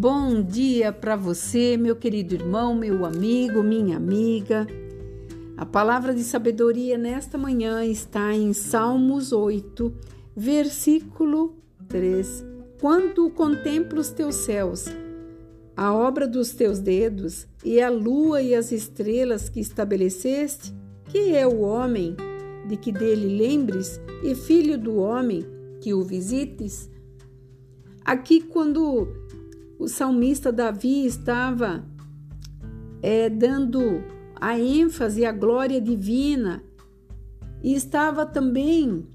Bom dia para você, meu querido irmão, meu amigo, minha amiga. A palavra de sabedoria nesta manhã está em Salmos 8, versículo 3. Quando contemplo os teus céus, a obra dos teus dedos, e a lua e as estrelas que estabeleceste, que é o homem de que dele lembres, e filho do homem que o visites? Aqui, quando o salmista Davi estava é, dando a ênfase à glória divina e estava também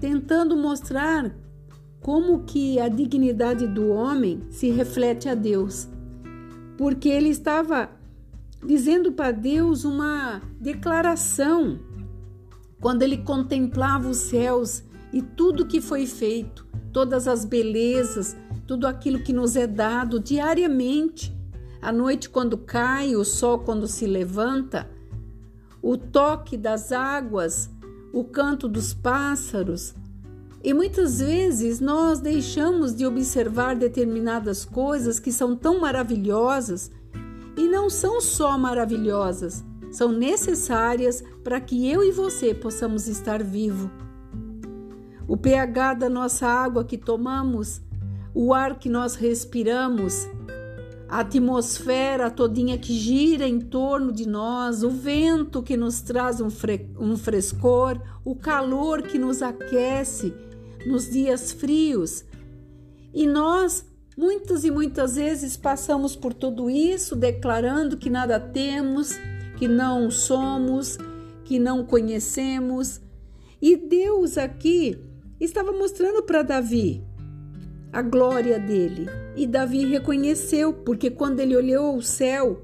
tentando mostrar como que a dignidade do homem se reflete a Deus. Porque ele estava dizendo para Deus uma declaração quando ele contemplava os céus e tudo que foi feito, todas as belezas, tudo aquilo que nos é dado diariamente. A noite quando cai, o sol quando se levanta, o toque das águas, o canto dos pássaros, e muitas vezes nós deixamos de observar determinadas coisas que são tão maravilhosas e não são só maravilhosas, são necessárias para que eu e você possamos estar vivo. O pH da nossa água que tomamos, o ar que nós respiramos, a atmosfera todinha que gira em torno de nós, o vento que nos traz um, fre um frescor, o calor que nos aquece, nos dias frios. E nós, muitas e muitas vezes, passamos por tudo isso declarando que nada temos, que não somos, que não conhecemos. E Deus aqui estava mostrando para Davi a glória dele. E Davi reconheceu, porque quando ele olhou o céu,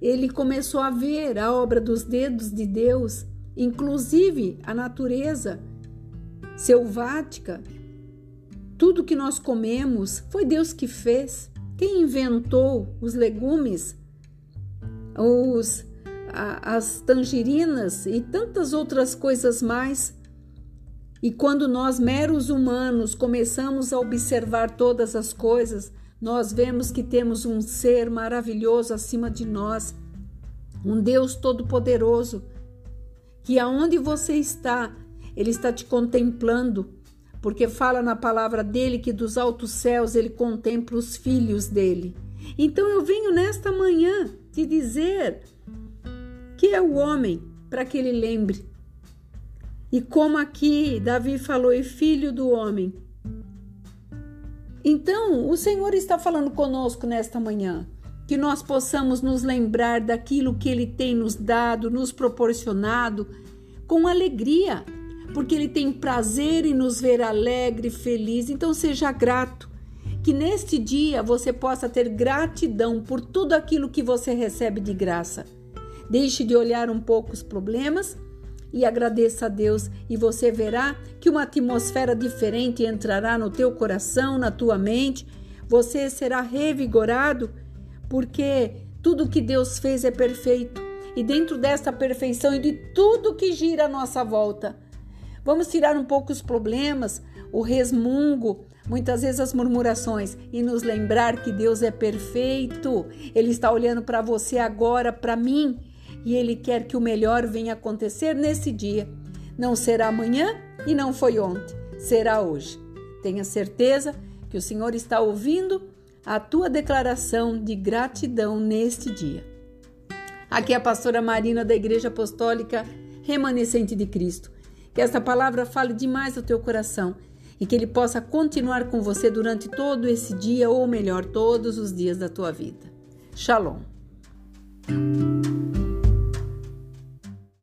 ele começou a ver a obra dos dedos de Deus, inclusive a natureza selvática. Tudo que nós comemos foi Deus que fez. Quem inventou os legumes, os, a, as tangerinas e tantas outras coisas mais? E quando nós, meros humanos, começamos a observar todas as coisas, nós vemos que temos um ser maravilhoso acima de nós, um Deus todo-poderoso, que aonde você está, ele está te contemplando, porque fala na palavra dele que dos altos céus ele contempla os filhos dele. Então eu venho nesta manhã te dizer que é o homem para que ele lembre. E como aqui Davi falou, e filho do homem. Então, o Senhor está falando conosco nesta manhã, que nós possamos nos lembrar daquilo que ele tem nos dado, nos proporcionado com alegria porque Ele tem prazer em nos ver alegre, feliz. Então seja grato. Que neste dia você possa ter gratidão por tudo aquilo que você recebe de graça. Deixe de olhar um pouco os problemas e agradeça a Deus e você verá que uma atmosfera diferente entrará no teu coração, na tua mente. Você será revigorado porque tudo que Deus fez é perfeito. E dentro desta perfeição e de tudo que gira à nossa volta, Vamos tirar um pouco os problemas, o resmungo, muitas vezes as murmurações e nos lembrar que Deus é perfeito. Ele está olhando para você agora, para mim, e ele quer que o melhor venha acontecer nesse dia. Não será amanhã e não foi ontem, será hoje. Tenha certeza que o Senhor está ouvindo a tua declaração de gratidão neste dia. Aqui é a pastora Marina da Igreja Apostólica Remanescente de Cristo. Que esta palavra fale demais ao teu coração e que ele possa continuar com você durante todo esse dia, ou melhor, todos os dias da tua vida. Shalom.